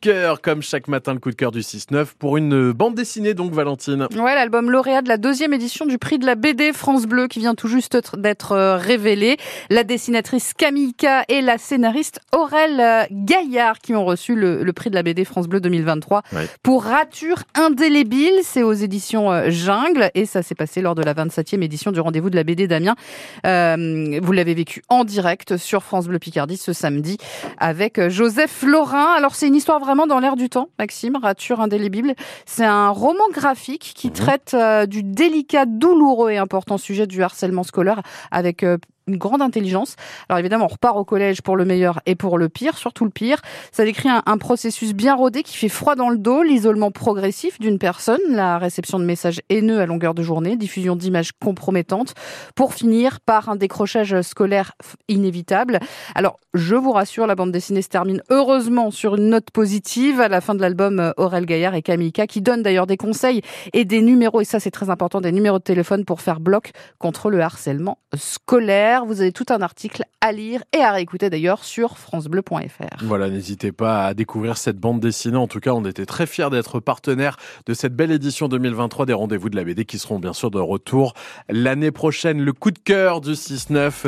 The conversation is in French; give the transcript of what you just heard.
cœur, comme chaque matin, le coup de cœur du 6-9 pour une bande dessinée, donc Valentine. Ouais, l'album lauréat de la deuxième édition du prix de la BD France Bleu qui vient tout juste d'être euh, révélé. La dessinatrice Kamika et la scénariste Aurel euh, Gaillard qui ont reçu le, prix de la BD France Bleu 2023 pour Rature indélébile. C'est aux éditions euh, Jungle et ça s'est passé lors de la 27e édition du rendez-vous de la BD d'Amiens. vous l'avez vécu en direct sur France Bleu Picardie ce samedi avec Joseph Laurin. Alors c'est une histoire vraiment dans l'air du temps, Maxime, Rature indélébile. C'est un roman graphique qui mhm. traite euh, du délicat, douloureux et important sujet du harcèlement scolaire avec euh, une grande intelligence. Alors évidemment, on repart au collège pour le meilleur et pour le pire, surtout le pire. Ça décrit un, processus bien rodé qui fait froid dans le dos, l'isolement progressif d'une personne, la réception de messages haineux à longueur de journée, diffusion d'images compromettantes, pour finir par un décrochage scolaire inévitable. Alors, je vous rassure, la bande dessinée se termine heureusement sur une note positive à la fin de l'album euh, Aurel Gaillard et Kamika, qui donnent d'ailleurs des conseils et des numéros, et ça c'est très important, des numéros de téléphone pour faire bloc contre le harcèlement scolaire. Vous avez tout un article à lire et à réécouter d'ailleurs sur francebleu.fr. Voilà, n'hésitez pas à découvrir cette bande dessinée. En tout cas, on était très fiers d'être partenaire de cette belle édition 2023 des rendez-vous de la BD qui seront bien sûr de retour l'année prochaine. Le coup de cœur du 6-9